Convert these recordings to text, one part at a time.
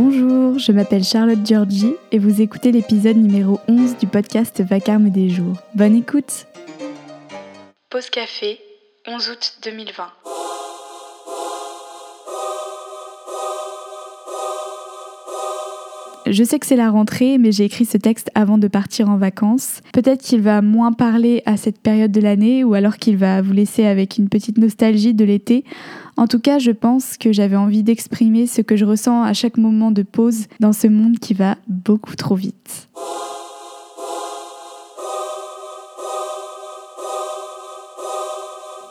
Bonjour, je m'appelle Charlotte Giorgi et vous écoutez l'épisode numéro 11 du podcast Vacarme des jours. Bonne écoute Pause café, 11 août 2020. Je sais que c'est la rentrée, mais j'ai écrit ce texte avant de partir en vacances. Peut-être qu'il va moins parler à cette période de l'année, ou alors qu'il va vous laisser avec une petite nostalgie de l'été. En tout cas, je pense que j'avais envie d'exprimer ce que je ressens à chaque moment de pause dans ce monde qui va beaucoup trop vite.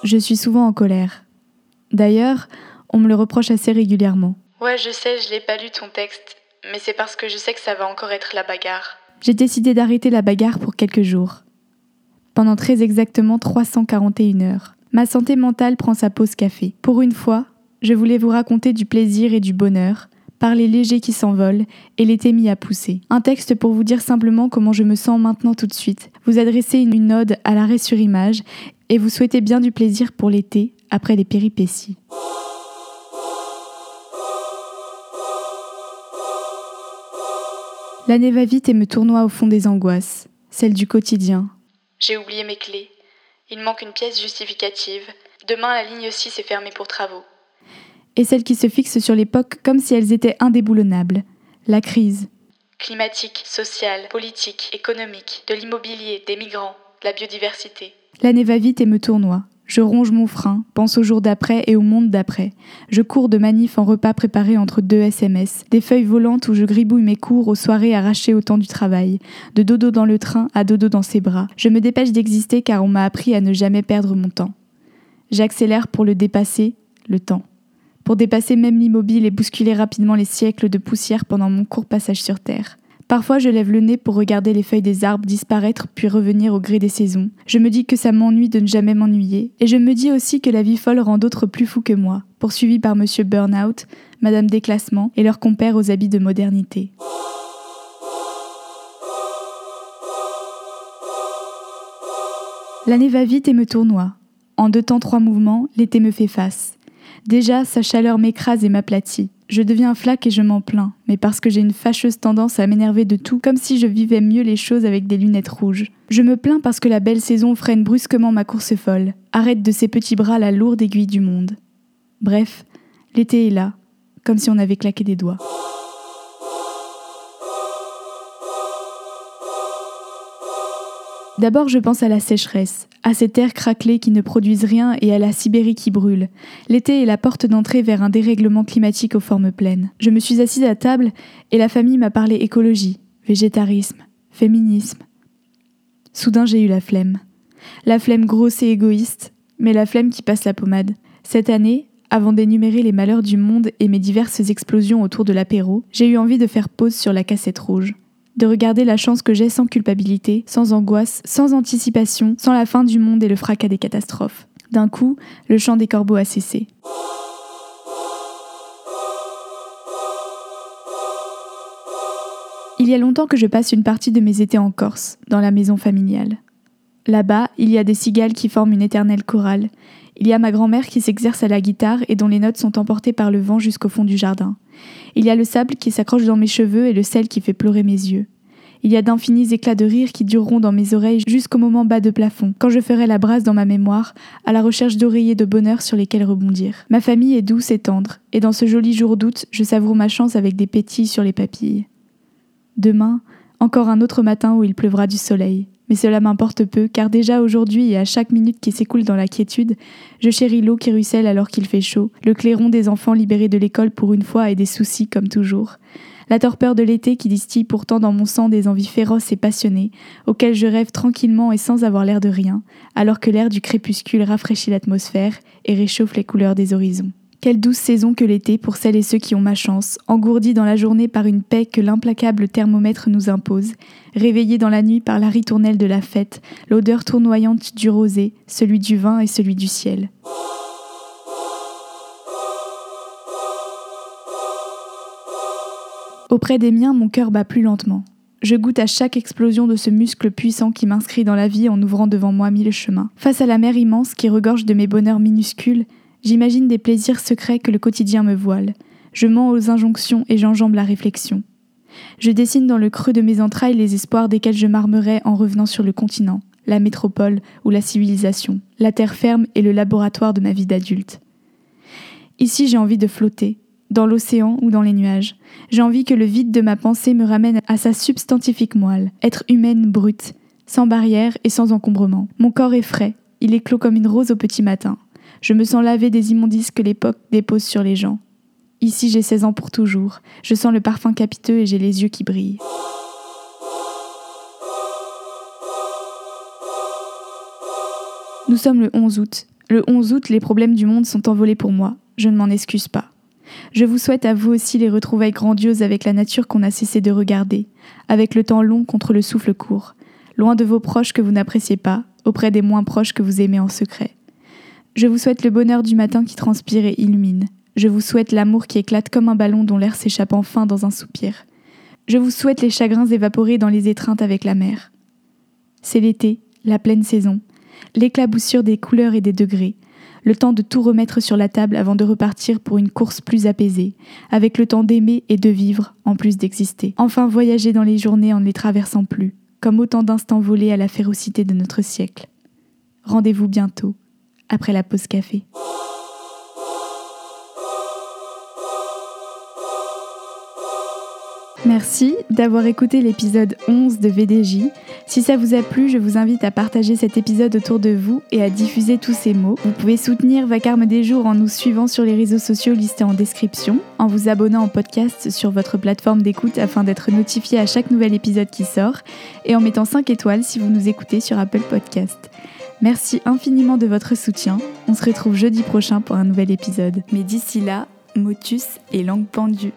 Je suis souvent en colère. D'ailleurs, on me le reproche assez régulièrement. Ouais, je sais, je l'ai pas lu ton texte mais c'est parce que je sais que ça va encore être la bagarre. J'ai décidé d'arrêter la bagarre pour quelques jours. Pendant très exactement 341 heures. Ma santé mentale prend sa pause café. Pour une fois, je voulais vous raconter du plaisir et du bonheur, parler léger qui s'envole et l'été mis à pousser. Un texte pour vous dire simplement comment je me sens maintenant tout de suite, vous adresser une ode à l'arrêt sur image et vous souhaiter bien du plaisir pour l'été après les péripéties. L'année va vite et me tournoie au fond des angoisses, celle du quotidien. J'ai oublié mes clés. Il manque une pièce justificative. Demain, la ligne 6 est fermée pour travaux. Et celle qui se fixe sur l'époque comme si elles étaient indéboulonnables. La crise. Climatique, sociale, politique, économique, de l'immobilier, des migrants, de la biodiversité. L'année va vite et me tournoie. Je ronge mon frein, pense au jour d'après et au monde d'après. Je cours de manif en repas préparés entre deux SMS, des feuilles volantes où je gribouille mes cours aux soirées arrachées au temps du travail, de dodo dans le train à dodo dans ses bras. Je me dépêche d'exister car on m'a appris à ne jamais perdre mon temps. J'accélère pour le dépasser, le temps. Pour dépasser même l'immobile et bousculer rapidement les siècles de poussière pendant mon court passage sur Terre. Parfois, je lève le nez pour regarder les feuilles des arbres disparaître puis revenir au gré des saisons. Je me dis que ça m'ennuie de ne jamais m'ennuyer. Et je me dis aussi que la vie folle rend d'autres plus fous que moi, poursuivis par Monsieur Burnout, Madame Déclassement et leurs compères aux habits de modernité. L'année va vite et me tournoie. En deux temps trois mouvements, l'été me fait face. Déjà, sa chaleur m'écrase et m'aplatit. Je deviens flaque et je m'en plains, mais parce que j'ai une fâcheuse tendance à m'énerver de tout, comme si je vivais mieux les choses avec des lunettes rouges. Je me plains parce que la belle saison freine brusquement ma course folle, arrête de ses petits bras la lourde aiguille du monde. Bref, l'été est là, comme si on avait claqué des doigts. D'abord, je pense à la sécheresse, à ces terres craquelées qui ne produisent rien et à la Sibérie qui brûle. L'été est la porte d'entrée vers un dérèglement climatique aux formes pleines. Je me suis assise à table et la famille m'a parlé écologie, végétarisme, féminisme. Soudain, j'ai eu la flemme. La flemme grosse et égoïste, mais la flemme qui passe la pommade. Cette année, avant d'énumérer les malheurs du monde et mes diverses explosions autour de l'apéro, j'ai eu envie de faire pause sur la cassette rouge de regarder la chance que j'ai sans culpabilité, sans angoisse, sans anticipation, sans la fin du monde et le fracas des catastrophes. D'un coup, le chant des corbeaux a cessé. Il y a longtemps que je passe une partie de mes étés en Corse, dans la maison familiale. Là-bas, il y a des cigales qui forment une éternelle chorale. Il y a ma grand-mère qui s'exerce à la guitare et dont les notes sont emportées par le vent jusqu'au fond du jardin. Il y a le sable qui s'accroche dans mes cheveux et le sel qui fait pleurer mes yeux. Il y a d'infinis éclats de rire qui dureront dans mes oreilles jusqu'au moment bas de plafond, quand je ferai la brasse dans ma mémoire, à la recherche d'oreillers de bonheur sur lesquels rebondir. Ma famille est douce et tendre, et dans ce joli jour d'août, je savoure ma chance avec des pétilles sur les papilles. Demain, encore un autre matin où il pleuvra du soleil. Mais cela m'importe peu, car déjà aujourd'hui et à chaque minute qui s'écoule dans la quiétude, je chéris l'eau qui ruisselle alors qu'il fait chaud, le clairon des enfants libérés de l'école pour une fois et des soucis comme toujours, la torpeur de l'été qui distille pourtant dans mon sang des envies féroces et passionnées, auxquelles je rêve tranquillement et sans avoir l'air de rien, alors que l'air du crépuscule rafraîchit l'atmosphère et réchauffe les couleurs des horizons. Quelle douce saison que l'été pour celles et ceux qui ont ma chance, engourdis dans la journée par une paix que l'implacable thermomètre nous impose, réveillés dans la nuit par la ritournelle de la fête, l'odeur tournoyante du rosé, celui du vin et celui du ciel. Auprès des miens, mon cœur bat plus lentement. Je goûte à chaque explosion de ce muscle puissant qui m'inscrit dans la vie en ouvrant devant moi mille chemins. Face à la mer immense qui regorge de mes bonheurs minuscules, J'imagine des plaisirs secrets que le quotidien me voile. Je mens aux injonctions et j'enjambe la réflexion. Je dessine dans le creux de mes entrailles les espoirs desquels je m'armerai en revenant sur le continent, la métropole ou la civilisation, la terre ferme et le laboratoire de ma vie d'adulte. Ici j'ai envie de flotter, dans l'océan ou dans les nuages. J'ai envie que le vide de ma pensée me ramène à sa substantifique moelle, être humaine brute, sans barrière et sans encombrement. Mon corps est frais, il éclot comme une rose au petit matin. Je me sens laver des immondices que l'époque dépose sur les gens. Ici j'ai 16 ans pour toujours, je sens le parfum capiteux et j'ai les yeux qui brillent. Nous sommes le 11 août. Le 11 août, les problèmes du monde sont envolés pour moi. Je ne m'en excuse pas. Je vous souhaite à vous aussi les retrouvailles grandioses avec la nature qu'on a cessé de regarder, avec le temps long contre le souffle court, loin de vos proches que vous n'appréciez pas, auprès des moins proches que vous aimez en secret. Je vous souhaite le bonheur du matin qui transpire et illumine. Je vous souhaite l'amour qui éclate comme un ballon dont l'air s'échappe enfin dans un soupir. Je vous souhaite les chagrins évaporés dans les étreintes avec la mer. C'est l'été, la pleine saison, l'éclaboussure des couleurs et des degrés, le temps de tout remettre sur la table avant de repartir pour une course plus apaisée, avec le temps d'aimer et de vivre en plus d'exister. Enfin voyager dans les journées en ne les traversant plus, comme autant d'instants volés à la férocité de notre siècle. Rendez-vous bientôt, après la pause café. Merci d'avoir écouté l'épisode 11 de VDJ. Si ça vous a plu, je vous invite à partager cet épisode autour de vous et à diffuser tous ces mots. Vous pouvez soutenir Vacarme des jours en nous suivant sur les réseaux sociaux listés en description, en vous abonnant au podcast sur votre plateforme d'écoute afin d'être notifié à chaque nouvel épisode qui sort, et en mettant 5 étoiles si vous nous écoutez sur Apple Podcast. Merci infiniment de votre soutien. On se retrouve jeudi prochain pour un nouvel épisode. Mais d'ici là, motus et langue pendue.